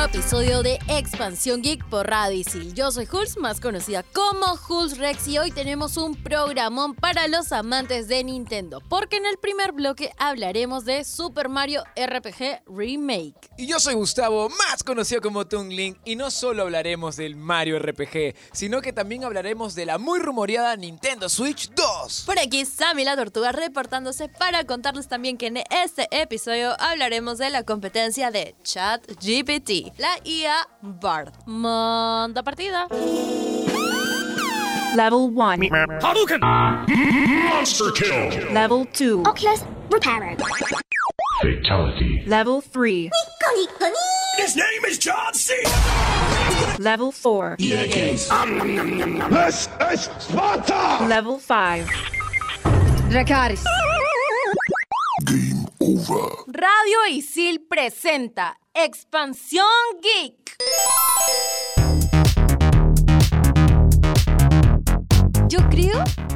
Nuevo episodio de Expansión Geek por Radio Isil. Yo soy Hulz, más conocida como Hulz Rex, y hoy tenemos un programón para los amantes de Nintendo, porque en el primer bloque hablaremos de Super Mario RPG Remake. Y yo soy Gustavo, más conocido como Toon Link, y no solo hablaremos del Mario RPG, sino que también hablaremos de la muy rumoreada Nintendo Switch 2. Por aquí Sammy la Tortuga reportándose para contarles también que en este episodio hablaremos de la competencia de ChatGPT, la IA Bard. Manda partida. Level 1. Hadouken! Monster kill! Level 2. Oculus Reparo. Fatality. Level 3. His name is John C. Level 4. This is Sparta! Level 5. Dracaris. Game Radio Isil presenta Expansión Geek.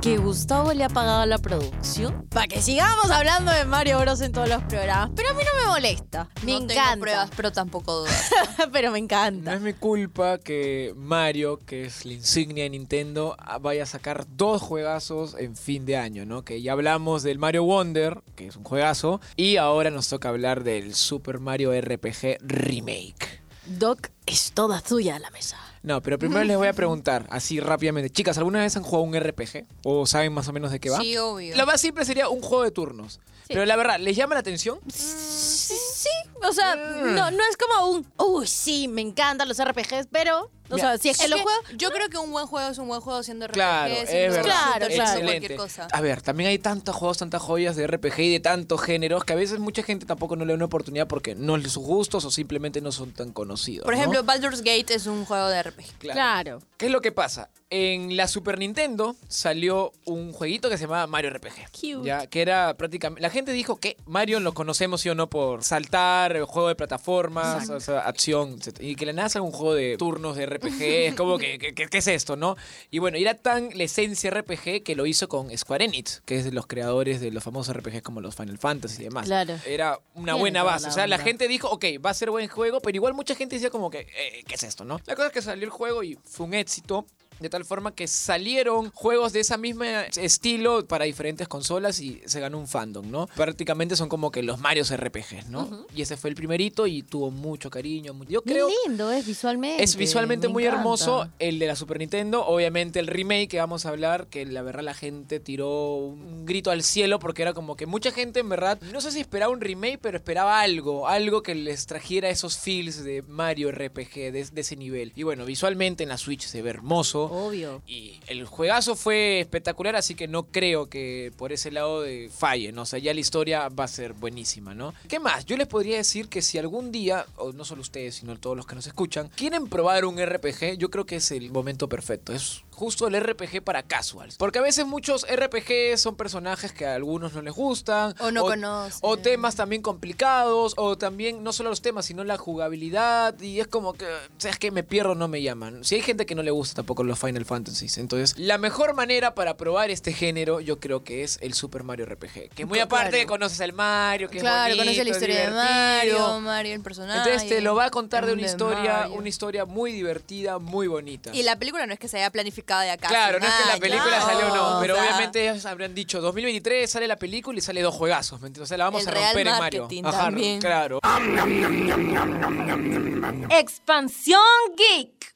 Que Gustavo le ha pagado la producción para que sigamos hablando de Mario Bros en todos los programas. Pero a mí no me molesta. Me no encanta. tengo pruebas, pero tampoco dudas. pero me No encanta. es mi culpa que Mario, que es la insignia de Nintendo, ah, vaya a sacar dos juegazos en fin de año, ¿no? Que ya hablamos del Mario Wonder, que es un juegazo, y ahora nos toca hablar del Super Mario RPG Remake. Doc, es toda tuya la mesa. No, pero primero les voy a preguntar, así rápidamente. Chicas, ¿alguna vez han jugado un RPG? ¿O saben más o menos de qué va? Sí, obvio. Lo más simple sería un juego de turnos. Pero la verdad, ¿les llama la atención? Sí, sí. O sea, Mm. no, no es como un, uy, sí, me encantan los RPGs, pero, o sea, si es que yo creo que un buen juego es un buen juego siendo RPG, Claro, es verdad. Claro, claro. siendo Excelente. cualquier cosa. A ver, también hay tantos juegos, tantas joyas de RPG y de tantos géneros que a veces mucha gente tampoco no le da una oportunidad porque no es de sus gustos o simplemente no son tan conocidos. Por ¿no? ejemplo, Baldur's Gate es un juego de RPG. Claro. claro. ¿Qué es lo que pasa? En la Super Nintendo salió un jueguito que se llamaba Mario RPG. Cute. Ya, que era prácticamente. La gente dijo que Mario lo conocemos sí o no por saltar, el juego de plataformas, o sea, acción, etc. Y que le nace un juego de turnos de RPG. es como que, ¿qué es esto, no? Y bueno, era tan la esencia RPG que lo hizo con Square Enix, que es de los creadores de los famosos RPGs como los Final Fantasy y demás. Claro. Era una buena base. O sea, la gente dijo, ok, va a ser buen juego, pero igual mucha gente decía como que, eh, ¿qué es esto, no? La cosa es que salió el juego y fue un éxito. De tal forma que salieron juegos de ese mismo estilo para diferentes consolas y se ganó un fandom, ¿no? Prácticamente son como que los Marios RPGs, ¿no? Y ese fue el primerito y tuvo mucho cariño. Yo creo lindo es visualmente. es visualmente me muy encanta. hermoso el de la Super Nintendo. Obviamente el remake que vamos a hablar, que la verdad la gente tiró un grito al cielo porque era como que mucha gente en verdad, no sé si esperaba un remake, pero esperaba algo, algo que les trajera esos feels de Mario RPG de, de ese nivel. Y bueno, visualmente en la Switch se ve hermoso. Obvio. Y el juegazo fue espectacular, así que no creo que por ese lado de falle, ¿no? O sea, ya la historia va a ser buenísima, ¿no? ¿Qué más? Yo les podría decir que si algún día, o no solo ustedes, sino todos los que nos escuchan, quieren probar un RPG, yo creo que es el momento perfecto. Es justo el RPG para casuals. Porque a veces muchos RPG son personajes que a algunos no les gustan. O no conocen. O temas también complicados, o también no solo los temas, sino la jugabilidad. Y es como que, ¿sabes que Me pierdo, no me llaman. Si hay gente que no le gusta tampoco los Final Fantasies. Entonces, la mejor manera para probar este género, yo creo que es el Super Mario RPG. Que muy Claro. aparte conoces al Mario, que Claro, es bonito, conoce la es historia de. Mario, Mario el personaje. Entonces te lo va a contar de una historia, Mario. una historia muy divertida, muy bonita. Y la película no es que se haya planificado de acá. Claro, no es que la película ya. salió no, O pero sea, obviamente ellos habrán dicho 2023 sale la película y sale dos juegazos, ¿me entiendes? O sea, la vamos El a real romper en Mario. Ajá, claro. Expansión Geek.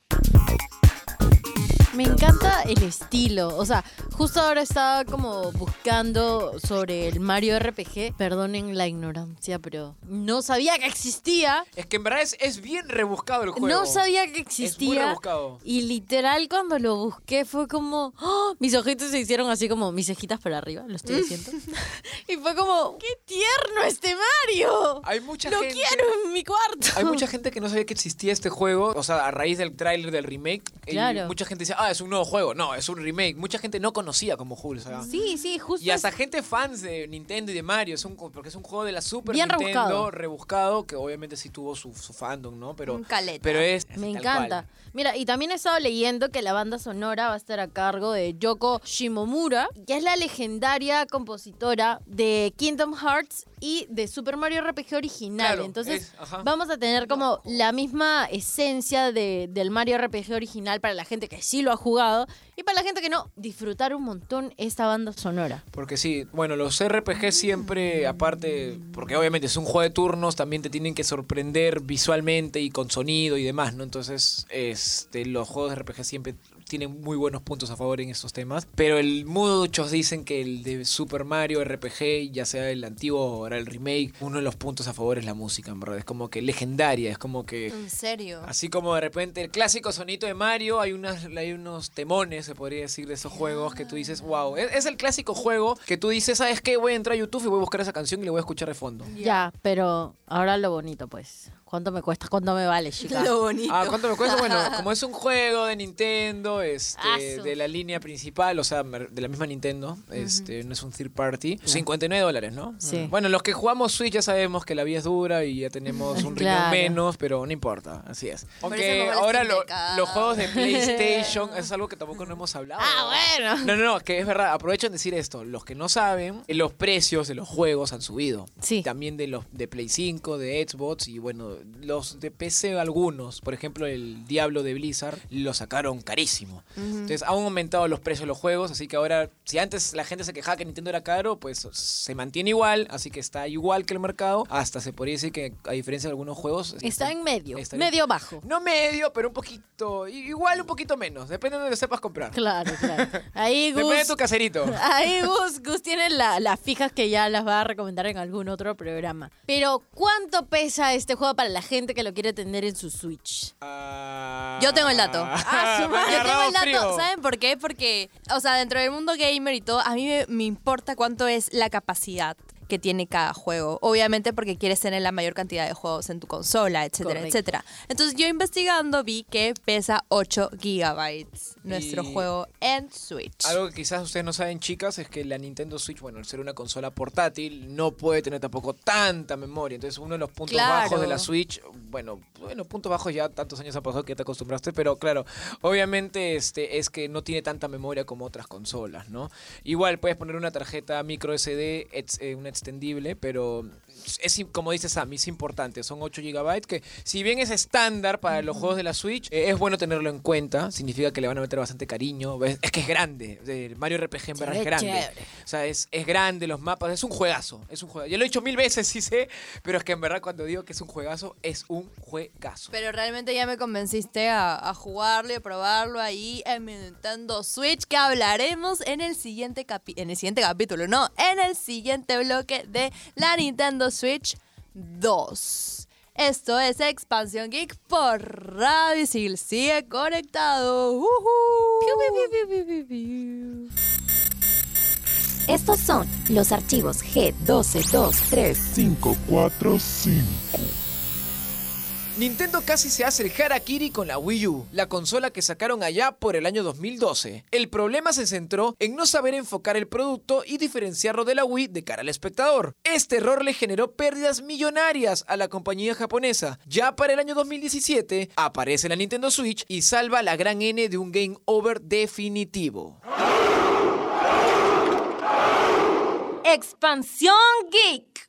Me encanta el estilo. O sea, justo ahora estaba como buscando sobre el Mario RPG. Perdonen la ignorancia, pero no sabía que existía. Es que en verdad es, es bien rebuscado el juego. No sabía que Es muy existía. rebuscado. Y literal cuando lo busqué fue como... ¡oh! Mis ojitos se hicieron así como mis cejitas para arriba, lo estoy haciendo. y fue como, ¡qué tierno este Mario! Hay mucha Lo gente. quiero en mi cuarto. Hay mucha gente que no sabía que existía este juego, o sea, a raíz del tráiler del remake. Claro. mucha gente dice, ah, ah, es un nuevo juego. No, es un remake. Mucha gente no conocía como Hulk. ¿sabes? Sí, sí, justo. Y hasta es- gente fans de Nintendo y de Mario, es un, porque es un juego de la Super Bien Nintendo rebuscado. rebuscado, que obviamente sí tuvo su, su fandom, ¿no? Pero, Un caleta. pero es Me encanta. cual. Mira, y también he estado leyendo que la banda sonora va a estar a cargo de Yoko Shimomura, que es la legendaria compositora de Kingdom Hearts y de Super Mario RPG original. Claro, Entonces, es- vamos a tener como la misma esencia de- del Mario RPG original para la gente que sí lo ha jugado y para la gente que no, disfrutar un montón esta banda sonora. Porque sí, bueno, los RPG siempre, aparte, porque obviamente es un juego de turnos, también te tienen que sorprender visualmente y con sonido y demás, ¿no? Entonces, este, los juegos de RPG siempre tienen muy buenos puntos a favor en estos temas. Pero el muchos dicen que el de Super Mario RPG, ya sea el antiguo o ahora el remake, uno de los puntos a favor es la música, en verdad. Es como que legendaria, es como que... En serio. Así como de repente el clásico sonito de Mario, hay, unas, hay unos temones, se podría decir, de esos juegos que tú dices, wow, es, es el clásico juego que tú dices, ¿sabes qué? Voy a entrar a YouTube y voy a buscar esa canción y la voy a escuchar de fondo. Ya, pero ahora lo bonito, pues. ¿Cuánto me cuesta? ¿Cuánto me vale, chica? Lo bonito. Ah, ¿cuánto me cuesta? Bueno, como es un juego de Nintendo, este, Asu. de la línea principal, o sea, de la misma Nintendo, este, no es un third party, 59 dólares, ¿no? Sí. Bueno, los que jugamos Switch ya sabemos que la vida es dura y ya tenemos un riñón Claro. menos, pero no importa, así es. eso Aunque como el ahora Steam lo- Deck, ah. los juegos de PlayStation es algo que tampoco no hemos hablado. Ah, bueno. No, no, no, que es verdad, aprovecho en decir esto, los que no saben, eh, los precios de los juegos han subido. Sí. También de los de Play 5, de Xbox y bueno, los de PC algunos, por ejemplo, el Diablo de Blizzard lo sacaron carísimo. Entonces, han aumentado los precios de los juegos, así que ahora si antes la gente se quejaba que Nintendo era caro, pues se mantiene igual, así que está igual que el mercado, hasta se podría decir que a diferencia de algunos juegos Está en medio, está- medio bajo. no medio, pero un poquito, igual un poquito menos, depende de donde sepas comprar. Claro, claro. Ahí Gus, Depende de tu caserito. ahí Gus, Gus tiene la- las fijas que ya las va a recomendar en algún otro programa. Pero, ¿cuánto pesa este juego para la gente que lo quiere tener en su Switch? Yo tengo el dato. Ah, su madre. Yo tengo el dato, frío. ¿saben por qué? Porque, o sea, dentro del mundo gamer y todo, a mí me, me importa cuánto es la capacidad que tiene cada juego. Obviamente porque quieres tener la mayor cantidad de juegos en tu consola, etcétera, Correcto. etcétera. Entonces yo investigando vi que pesa 8 gigabytes nuestro Y- juego en Switch. Algo que quizás ustedes no saben, chicas, es que la Nintendo Switch, bueno, al ser una consola portátil, no puede tener tampoco tanta memoria. Entonces, uno de los puntos Claro. bajos de la Switch, bueno, bueno, puntos bajos ya tantos años han pasado que te acostumbraste, pero claro, obviamente este es que no tiene tanta memoria como otras consolas, ¿no? Igual puedes poner una tarjeta micro SD, ex- eh, una extendible, pero es como dice Sam, es importante, son 8 GB que si bien es estándar para los juegos de la Switch, eh, es bueno tenerlo en cuenta, significa que le van a meter bastante cariño, es, es que es grande, el Mario RPG en verdad ve es grande. chévere. O sea, es, es grande, los mapas, es un juegazo, es un juegazo. Ya lo he dicho mil veces, sí sé, pero es que en verdad cuando digo que es un juegazo, es un juegazo. Pero realmente ya me convenciste a, a jugarlo y a probarlo ahí en mi Nintendo Switch, que hablaremos en el siguiente capi en el siguiente capítulo, no, en el siguiente bloque de la Nintendo Switch 2. Esto es Expansión Geek por Radio Isil. Sigue conectado. Ujú. Estos son los archivos G1223. 545. Nintendo casi se hace el harakiri con la Wii U, la consola que sacaron allá por el año 2012. El problema se centró en no saber enfocar el producto y diferenciarlo de la Wii de cara al espectador. Este error le generó pérdidas millonarias a la compañía japonesa. Ya para el año 2017 aparece la Nintendo Switch y salva la gran N de un game over definitivo. Expansión Geek.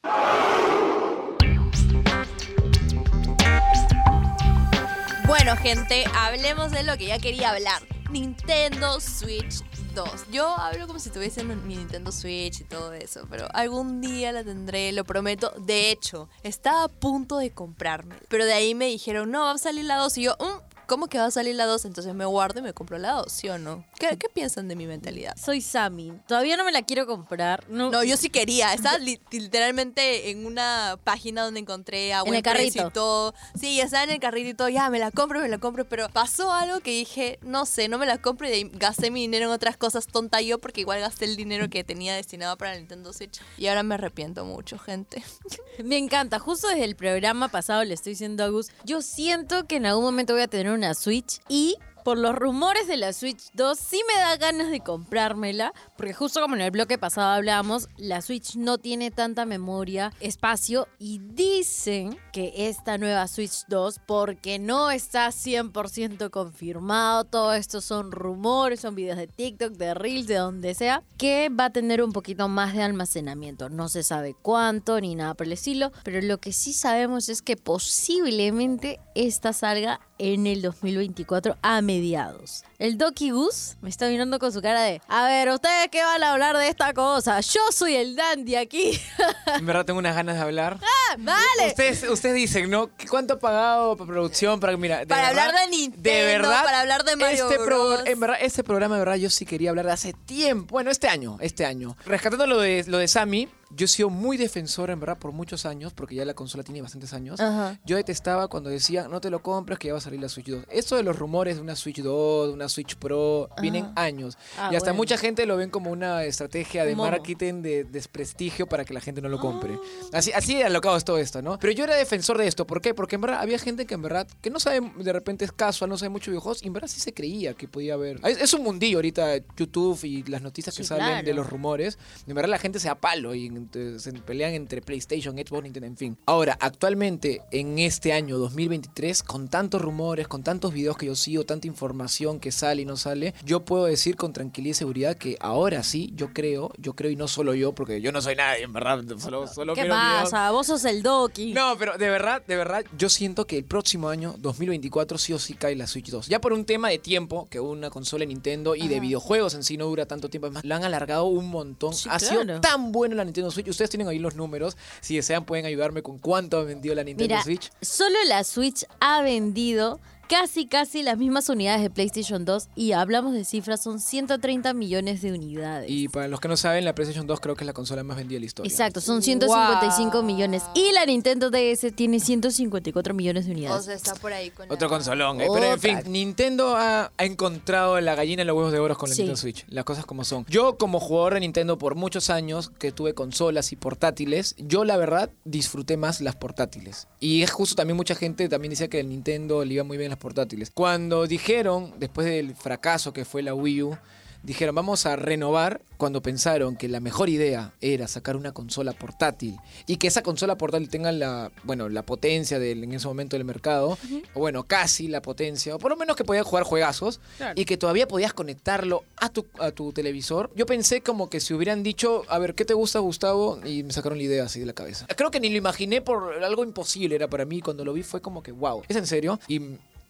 Bueno, gente, hablemos de lo que ya quería hablar. Nintendo Switch 2. Yo hablo como si tuviese mi Nintendo Switch y todo eso, pero algún día la tendré, lo prometo. De hecho, estaba a punto de comprarme, pero de ahí me dijeron, no, va a salir la 2 y yo, "Mm, ¿cómo que va a salir la 2? Entonces me guardo y me compro la 2, ¿sí o no? ¿Qué, qué piensan de mi mentalidad? Soy Sammy. Todavía no me la quiero comprar. No, No, yo sí quería. Estaba li- literalmente en una página donde encontré a En buen el precio carrito. y todo. Sí, estaba en el carrito y todo. Ya, me la compro, me la compro. Pero pasó algo que dije, no sé, no me la compro y gasté mi dinero en otras cosas tonta yo porque igual gasté el dinero que tenía destinado para el Nintendo Switch. Y ahora me arrepiento mucho, gente. Me encanta. Justo desde el programa pasado le estoy diciendo a Gus, yo siento que en algún momento voy a tener una Switch y por los rumores de la Switch 2, sí me da ganas de comprármela, porque justo como en el bloque pasado hablábamos, la Switch no tiene tanta memoria, espacio, y dicen que esta nueva Switch 2, porque no está 100% confirmado, todo esto son rumores, son videos de TikTok, de Reels, de donde sea, que va a tener un poquito más de almacenamiento. No se sabe cuánto ni nada por el estilo, pero lo que sí sabemos es que posiblemente esta salga en el 2024 a mediados. El Doki Goose me está mirando con su cara de, a ver, ¿ustedes qué van a hablar de esta cosa? Yo soy el dandy aquí. En verdad tengo unas ganas de hablar. ¡Ah, vale! Ustedes, ustedes dicen, ¿no? ¿Qué- ¿Cuánto ha pagado para producción? Para, mira, de Para verdad- hablar de Nintendo, de verdad, para hablar de Mario este Bros. en verdad, este programa, de verdad, yo sí quería hablar de hace tiempo. Bueno, este año, este año. Rescatando lo de, lo de Sammy, yo he sido muy defensor, en verdad, por muchos años, porque ya la consola tiene bastantes años. Ajá. Yo detestaba cuando decían, no te lo compres, que ya va a salir la Switch 2. Esto de los rumores de una Switch 2, de una Switch Pro, vienen años. Ah, y hasta bueno. mucha gente lo ven como una estrategia de momo. marketing de desprestigio para que la gente no lo compre. Así, así de alocado es todo esto, ¿no? Pero yo era defensor de esto. ¿Por qué? Porque en verdad había gente que en verdad, que no sabe, de repente es casual, no sabe mucho de videojuegos, y en verdad sí se creía que podía haber. Es, es un mundillo ahorita, YouTube y las noticias que salen claro. de los rumores. En verdad la gente se da palo y se pelean entre PlayStation, Xbox, Nintendo, en fin. Ahora, actualmente, en este año 2023, con tantos rumores, con tantos videos que yo sigo, tanta información que sale y no sale, yo puedo decir con tranquilidad y seguridad que ahora sí, yo creo, yo creo y no solo yo, porque yo no soy nadie, en verdad, solo, solo ¿Qué miro videos. pasa? Vos sos el Doki. No, pero de verdad, de verdad, yo siento que el próximo año, 2024, sí o sí cae la Switch 2. Ya por un tema de tiempo, que una consola de Nintendo y de videojuegos en sí no dura tanto tiempo, además, la han alargado un montón. Sí, ha claro. sido tan buena la Nintendo Switch. Ustedes tienen ahí los números. Si desean, pueden ayudarme con cuánto ha vendido la Nintendo Mira, Switch. solo la Switch ha vendido casi casi las mismas unidades de PlayStation 2 y hablamos de cifras, son 130 millones de unidades. Y para los que no saben, la PlayStation 2 creo que es la consola más vendida de la historia. Exacto, son 155 Wow. millones. Y la Nintendo DS tiene 154 millones de O unidades. sea, está por ahí con la- Otro consolón, eh. pero en fin, Nintendo ha, ha encontrado la gallina en los huevos de oro con la Sí. Nintendo Switch, las cosas como son. Yo como jugador de Nintendo por muchos años que tuve consolas y portátiles, yo la verdad disfruté más las portátiles. Y es justo también mucha gente también decía que el Nintendo le iba muy bien las portátiles. Cuando dijeron, después del fracaso que fue la Wii U, dijeron vamos a renovar cuando pensaron que la mejor idea era sacar una consola portátil y que esa consola portátil tenga la bueno la potencia del, en ese momento del mercado o bueno casi la potencia o por lo menos que podías jugar juegazos y que todavía podías conectarlo a tu, a tu televisor yo pensé como que si hubieran dicho a ver qué te gusta Gustavo y me sacaron la idea así de la cabeza. Creo que ni lo imaginé por algo imposible era para mí cuando lo vi fue como que wow es en serio y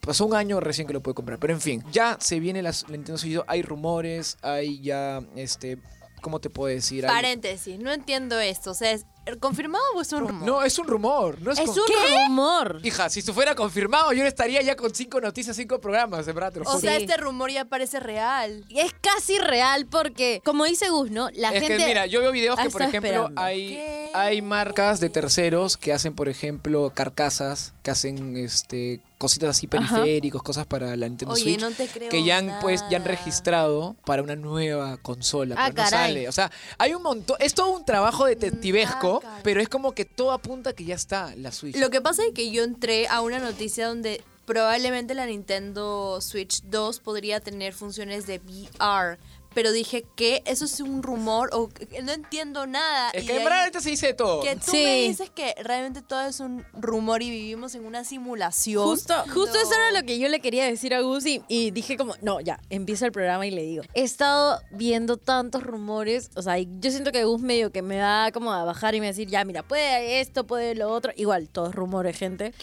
Pasó un año recién que lo pude comprar. Pero en fin, ya se viene la, la Nintendo Switch 2. Hay rumores, hay ya, este, ¿cómo te puedo decir? Hay- Paréntesis, no entiendo esto. O sea, ¿es confirmado o es un rumor? No, es un rumor. No es, Es con- un rumor. Hija, si esto fuera confirmado, yo estaría ya con cinco noticias, cinco programas, de verdad. te lo O sea, Sí. este rumor ya parece real. Y es casi real porque, como dice Gus, ¿no? La es gente. que mira, yo veo videos que, por ejemplo, esperando. hay, ¿Qué? hay marcas de terceros que hacen, por ejemplo, carcasas, que hacen este cositas así Ajá. periféricos, cosas para la Nintendo Oye, Switch. no te creo que ya han pues ya han registrado para una nueva consola, Ah, pero no caray. sale. O sea, hay un montón, es todo un trabajo detectivesco, Ah, caray. pero es como que todo apunta que ya está la Switch. Lo que pasa es que yo entré a una noticia donde probablemente la Nintendo Switch 2 podría tener funciones de VR. Pero dije que eso es un rumor o que no entiendo nada. es y que en verdad ahorita se dice todo. Que tú Sí. me dices que realmente todo es un rumor y vivimos en una simulación. Justo, justo No. eso era lo que yo le quería decir a Gus y, y dije como, no, ya, empieza el programa y le digo, he estado viendo tantos rumores, o sea, yo siento que Gus medio que me va como a bajar y me va a decir, ya, mira, puede esto, puede lo otro, igual, todos rumores, gente.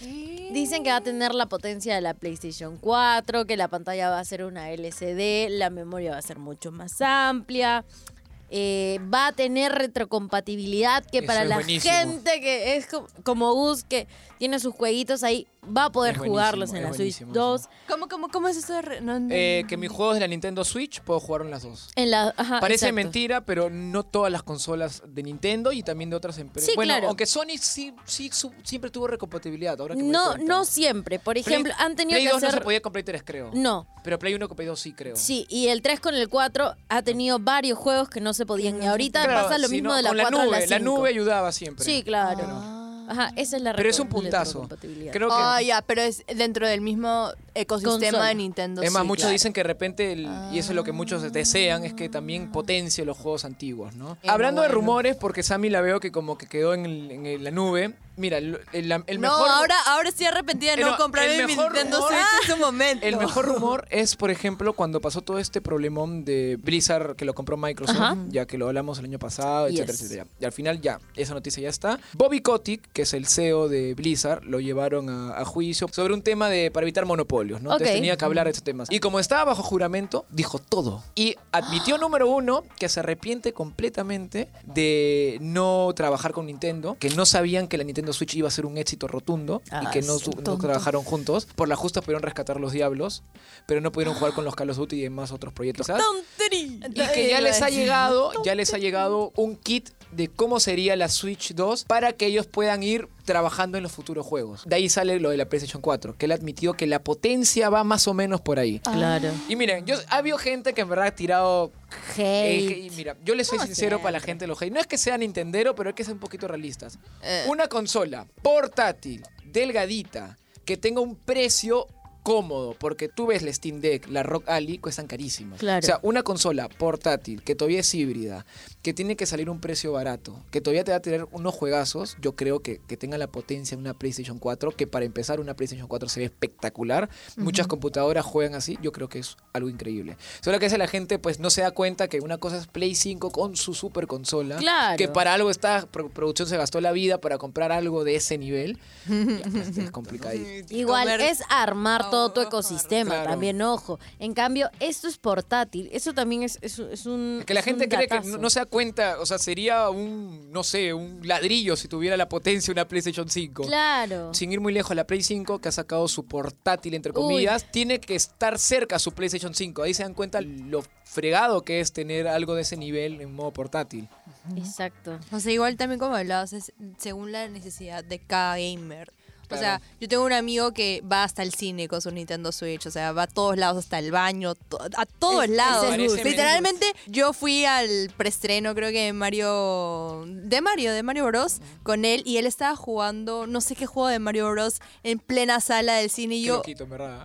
Dicen que va a tener la potencia de la PlayStation 4, que la pantalla va a ser una LCD, la memoria va a ser mucho más amplia. eh, va a tener retrocompatibilidad que Eso para la buenísimo. gente que es co- como Gus que tiene sus jueguitos ahí va a poder Es buenísimo, jugarlos en es la Switch buenísimo 2 ¿Cómo, cómo, cómo es eso de re- no, Eh, que mis juegos de la Nintendo Switch puedo jugar en las dos. en la ajá, Parece exacto. mentira, pero no todas las consolas de Nintendo y también de otras empresas. Sí, bueno, claro. aunque Sony sí, sí su- siempre tuvo recompatibilidad. Ahora que me doy No, cuenta. no siempre. Por ejemplo, Play- han tenido Play que 2 no hacer. se podía con Play 3, creo. No. Pero Play 1 con Play 2 sí, creo. Sí, y el 3 con el 4 ha tenido varios juegos que no se podían. Y ahorita Claro, pasa lo mismo no, de la con 4 la a nube. la La 5. nube ayudaba siempre. Sí, claro. Ah. Ajá, esa es la Pero es un puntazo. Creo que Ah, ya, pero es dentro del mismo ecosistema Consola. de Nintendo. Es más, muchos dicen que de repente, el- y eso es lo que muchos desean, es que también potencie los juegos antiguos, ¿no? Eh, Hablando de bueno. rumores, porque Sammy la veo que como que quedó en, el- en el- la nube. Mira, el, el- el No, mejor... ahora, ahora estoy arrepentida de no, no, comprarme mi Nintendo rumor- Switch en su momento. El mejor rumor es, por ejemplo, cuando pasó todo este problemón de Blizzard que lo compró Microsoft, Ajá. ya que lo hablamos el año pasado, etcétera, Yes. etcétera. Y al final ya, esa noticia ya está. Bobby Kotick, que es el CEO de Blizzard, lo llevaron a, a juicio sobre un tema de para evitar monopolios, ¿no? Entonces Ok. tenía que hablar de estos temas. Y como estaba bajo juramento, dijo todo. Y admitió, número uno, que se arrepiente completamente de no trabajar con Nintendo, que no sabían que la Nintendo Switch iba a ser un éxito rotundo y Ah, que no, trabajaron juntos. Por la justa pudieron rescatar los diablos, pero no pudieron jugar con los Call of Duty y demás otros proyectos. ¿sabes? Y que ya les ha llegado, ya les ha llegado un kit de cómo sería la Switch 2 para que ellos puedan ir trabajando en los futuros juegos. De ahí sale lo de la PlayStation 4, que él admitió que la potencia va más o menos por ahí. Claro. Y miren, yo ha habido gente que en verdad ha tirado eh, Hate. y mira, yo les soy sincero para la gente de los hate. No es que sea Nintendero, pero hay que ser un poquito realistas. Eh. Una consola portátil, delgadita, que tenga un precio cómodo, porque tú ves la Steam Deck, la Rock Ally, cuestan carísimas. Claro. O sea, una consola portátil que todavía es híbrida, que tiene que salir un precio barato, que todavía te va a tener unos juegazos, yo creo que, que tenga la potencia de una PlayStation 4, que para empezar una PlayStation 4 se ve espectacular. Muchas computadoras juegan así, yo creo que es algo increíble. Solo que a veces la gente pues no se da cuenta que una cosa es Play 5 con su super consola, Claro. que para algo esta pro- producción se gastó la vida para comprar algo de ese nivel. Ya, pues, es complicadísimo. Igual Comer- es armar todo tu ecosistema, Claro. también ojo. En cambio, esto es portátil, eso también es, es, es un Que la es gente un cree que no, no se da cuenta, o sea, sería un, no sé, un ladrillo si tuviera la potencia de una PlayStation 5. Claro. Sin ir muy lejos, la Play 5, que ha sacado su portátil, entre Uy. comillas, tiene que estar cerca a su PlayStation 5. Ahí se dan cuenta lo fregado que es tener algo de ese nivel en modo portátil. Exacto. O sea, igual también como hablabas, es según la necesidad de cada gamer. O sea, yo tengo un amigo que va hasta el cine con su Nintendo Switch, o sea, va a todos lados, hasta el baño, to- a todos Es- lados. es. Literalmente, yo fui al preestreno, creo que de Mario, de Mario, de Mario Bros. con él y él estaba jugando, no sé qué juego de Mario Bros. en plena sala del cine y yo, loquito, verdad.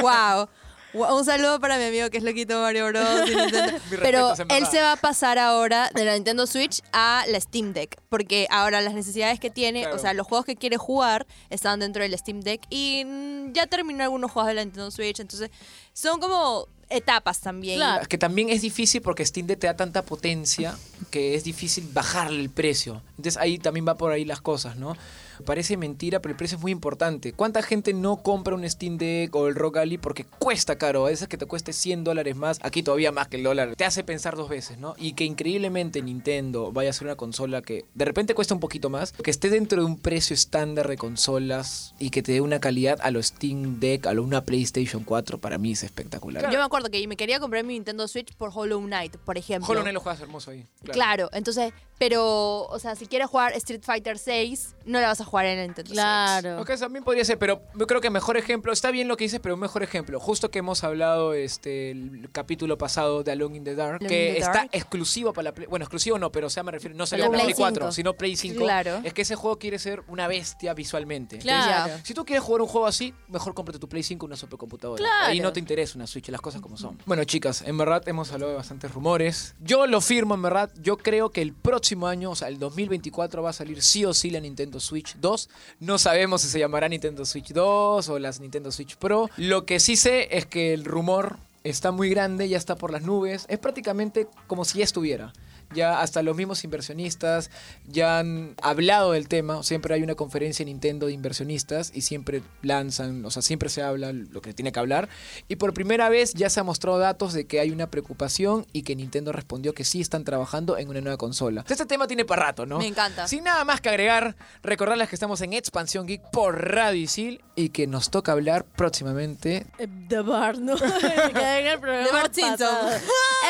wow. Un saludo para mi amigo que es loquito Mario Bros. Pero él se va a pasar ahora de la Nintendo Switch a la Steam Deck. Porque ahora las necesidades que tiene, Claro. o sea, los juegos que quiere jugar están dentro del Steam Deck. Y mm, ya terminó algunos juegos de la Nintendo Switch. Entonces, son como etapas también. Claro. Que también es difícil porque Steam Deck te da tanta potencia que es difícil bajarle el precio. Entonces ahí también va por ahí las cosas, ¿no? Parece mentira, pero el precio es muy importante. ¿Cuánta gente no compra un Steam Deck o el Rock Ally porque cuesta caro? A veces que te cueste 100 dólares más, aquí todavía más que el dólar. Te hace pensar dos veces, ¿no? Y que increíblemente Nintendo vaya a ser una consola que de repente cuesta un poquito más, que esté dentro de un precio estándar de consolas y que te dé una calidad a lo Steam Deck, a lo una PlayStation 4, para mí es espectacular. Yo me acuerdo que me quería comprar mi Nintendo Switch por Hollow Knight, por ejemplo. Hollow Knight lo juegas hermoso ahí. Claro, entonces, pero, o sea, si quieres jugar Street Fighter 6, no la vas a jugar en la Nintendo Switch. Claro. Ok, también podría ser, pero yo creo que mejor ejemplo, está bien lo que dices, pero un mejor ejemplo, justo que hemos hablado este el capítulo pasado de Alone in the Dark, Alone que the está Dark. exclusivo para la Play, bueno, exclusivo no, pero o sea, me refiero, no salió la para Play Play 4, 5. sino Play 5, Claro. es que ese juego quiere ser una bestia visualmente. Claro. Entonces, si tú quieres jugar un juego así, mejor cómprate tu Play 5 una supercomputadora. Claro. Ahí no te interesa una Switch, las cosas como son. Bueno, chicas, en verdad hemos hablado de bastantes rumores. Yo lo firmo, en verdad. Yo creo que el próximo año, o sea, el 2024 va a salir sí o sí la Nintendo Switch 2. No sabemos si se llamará Nintendo Switch 2 o las Nintendo Switch Pro. Lo que sí sé es que el rumor está muy grande, ya está por las nubes. Es prácticamente como si ya estuviera. Ya hasta los mismos inversionistas ya han hablado del tema. Siempre hay una conferencia en Nintendo de inversionistas y siempre lanzan, o sea, siempre se habla lo que se tiene que hablar. Y por primera vez ya se ha mostrado datos de que hay una preocupación y que Nintendo respondió que sí están trabajando en una nueva consola. Este tema tiene para rato, ¿no? Me encanta. Sin nada más que agregar, recordarles que estamos en Expansión Geek por Radio Isil y que nos toca hablar próximamente Eh, The Bar, ¿no? Me quedé en el programa The Bart Simpson.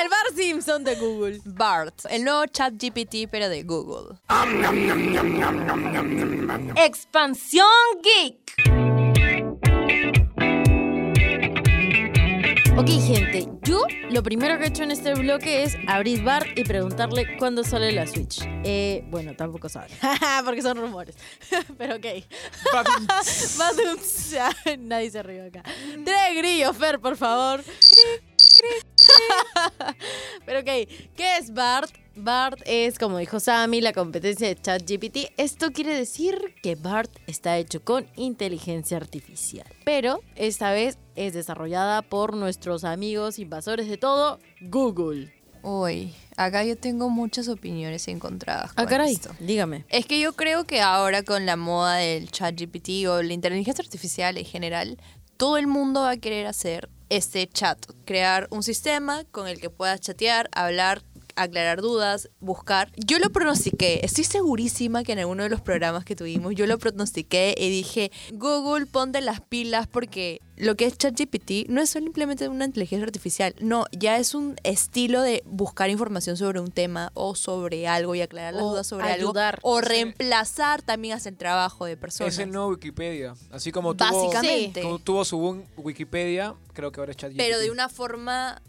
El Bar Simpson de Google. BART, el nuevo chat GPT, pero de Google. Expansión Geek. Ok, gente, yo lo primero que he hecho en este bloque es abrir bar y preguntarle cuándo sale la Switch. Eh, bueno, tampoco sabe, porque son rumores. Pero ok. Nadie se ríe acá. Tres grillos, Fer, por favor. Pero ok, ¿qué es BART? BART es, como dijo Sammy, la competencia de ChatGPT. Esto quiere decir que BART está hecho con inteligencia artificial. Pero esta vez es desarrollada por nuestros amigos invasores de todo, Google. Uy, acá yo tengo muchas opiniones encontradas. Ah, con caray, esto. dígame. Es que yo creo que ahora con la moda del chat GPT o la inteligencia artificial en general, todo el mundo va a querer hacer este chat, crear un sistema con el que puedas chatear, hablar, aclarar dudas, buscar. Yo lo pronostiqué, estoy segurísima que en alguno de los programas que tuvimos yo lo pronostiqué y dije, Google, ponte las pilas porque lo que es ChatGPT no es simplemente una inteligencia artificial, no, ya es un estilo de buscar información sobre un tema o sobre algo y aclarar las O dudas sobre ayudar. algo o reemplazar también hace el trabajo de personas. Es el nuevo Wikipedia. Así como tuvo, Básicamente. como tuvo su boom Wikipedia, creo que ahora es ChatGPT. pero de una forma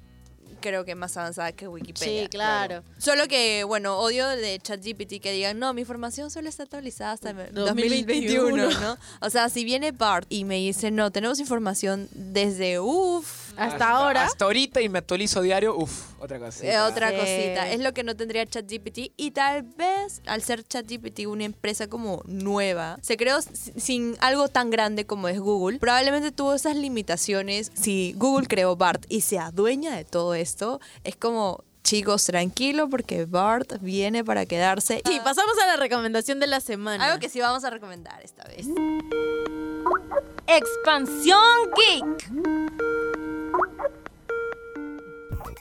creo que más avanzada que Wikipedia. Sí, claro. Solo que, bueno, odio de ChatGPT que digan, no, mi información solo está actualizada hasta el 2021, 2021, ¿no? O sea, si viene Bart y me dice, no, tenemos información desde, uff, Hasta ahora. Hasta ahorita y me actualizo diario, uff, otra cosa. eh, otra Sí. cosita. Es lo que no tendría ChatGPT. Y tal vez, al ser ChatGPT una empresa como nueva, se creó sin algo tan grande como es Google. Probablemente tuvo esas limitaciones. Si Google creó BART y se adueña de todo esto, es como... Chicos, tranquilo porque BART viene para quedarse. Sí, pasamos a la recomendación de la semana. Algo que sí vamos a recomendar esta vez. Expansión Geek.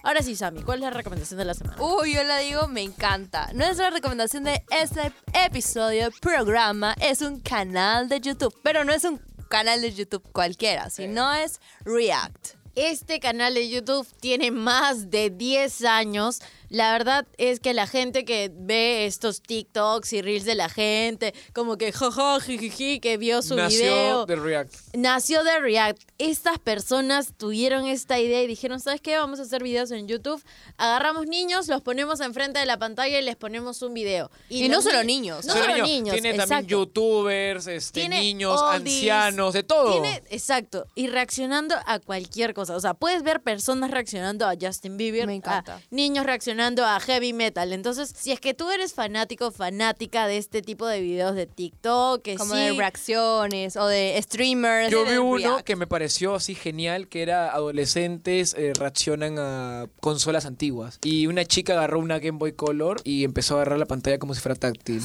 Ahora sí, Sammy, ¿cuál es la recomendación de la semana? Uy, yo la digo, me encanta. Nuestra recomendación de este episodio, programa, es un canal de YouTube. Pero no es un canal de YouTube cualquiera, sino es React. Este canal de YouTube tiene más de 10 años. La verdad es que la gente que ve estos TikToks y Reels de la gente, como que jojo, jijiji, que vio su Nació video, de React. nació de React. Estas personas tuvieron esta idea y dijeron, ¿sabes qué? Vamos a hacer videos en YouTube. Agarramos niños, los ponemos enfrente de la pantalla y les ponemos un video. Y no solo ni- niños. No Solo niños. niños, Tiene también youtubers, este, Tiene niños, oldies, ancianos, de todo. Tiene, exacto, y reaccionando a cualquier cosa. O sea, puedes ver personas reaccionando a Justin Bieber, Me encanta. a niños reaccionando a heavy metal. Entonces, si es que tú eres fanático, fanática de este tipo de videos de TikTok, que Como sí, de reacciones o de streamers. Yo vi uno React. que me pareció así genial, que era adolescentes eh, reaccionan a consolas antiguas. Y una chica agarró una Game Boy Color y empezó a agarrar la pantalla como si fuera táctil.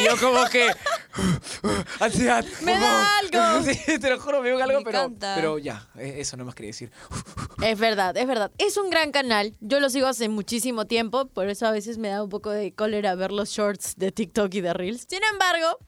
Y yo como que... Ansiedad. ¡Me da algo! Sí, te lo juro, me dio algo, Me pero, pero ya, eh, eso no más quería decir. Es verdad, es verdad. Es un gran canal. Yo lo sigo hace muchísimo tiempo, por eso a veces me da un poco de cólera ver los shorts de TikTok y de Reels. Sin embargo,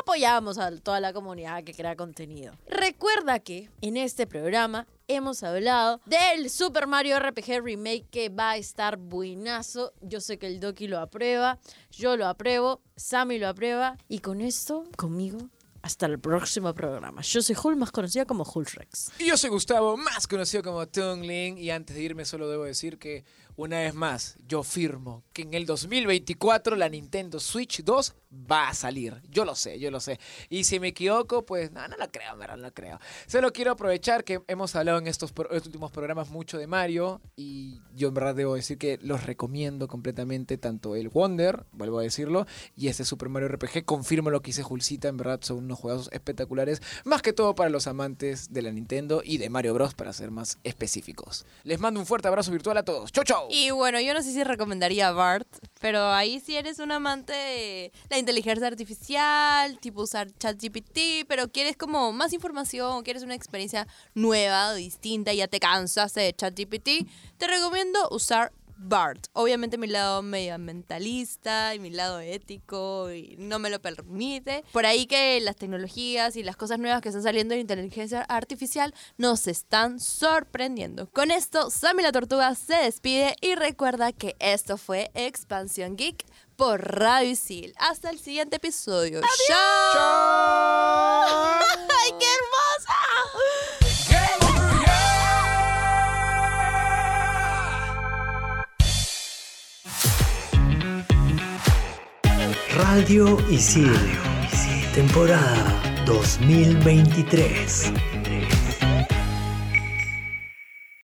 apoyamos a toda la comunidad que crea contenido. Recuerda que en este programa hemos hablado del Super Mario RPG Remake que va a estar buenazo. Yo sé que el Doki lo aprueba, yo lo apruebo, Sammy lo aprueba. Y con esto, conmigo, hasta el próximo programa. Yo soy Hul, más conocida como Hulrex. Y yo soy Gustavo, más conocido como Tungling, y antes de irme solo debo decir que una vez más yo firmo que en el 2024 la Nintendo Switch 2 va a salir. Yo lo sé, yo lo sé. Y si me equivoco, pues no, no lo creo, verdad, no lo creo. Solo quiero aprovechar que hemos hablado en estos últimos programas mucho de Mario y yo en verdad debo decir que los recomiendo completamente, tanto el Wonder, vuelvo a decirlo, y este Super Mario RPG. Confirmo lo que hice Julcita, en verdad son unos juegos espectaculares, más que todo para los amantes de la Nintendo y de Mario Bros, para ser más específicos. Les mando un fuerte abrazo virtual a todos. ¡Chau, chau! Y bueno, yo no sé si recomendaría Bart, pero ahí si eres un amante de la inteligencia artificial, tipo usar ChatGPT, pero quieres como más información, quieres una experiencia nueva distinta y ya te cansaste de ChatGPT, te recomiendo usar Bart. Obviamente mi lado medioambientalista y mi lado ético y no me lo permite. Por ahí que las tecnologías y las cosas nuevas que están saliendo de inteligencia artificial nos están sorprendiendo. Con esto, Sammy la Tortuga se despide y recuerda que esto fue Expansión Geek por Radio Isil. Hasta el siguiente episodio. ¡Chao! ¡Ay, qué hermosa! Radio Isidro. Temporada 2023.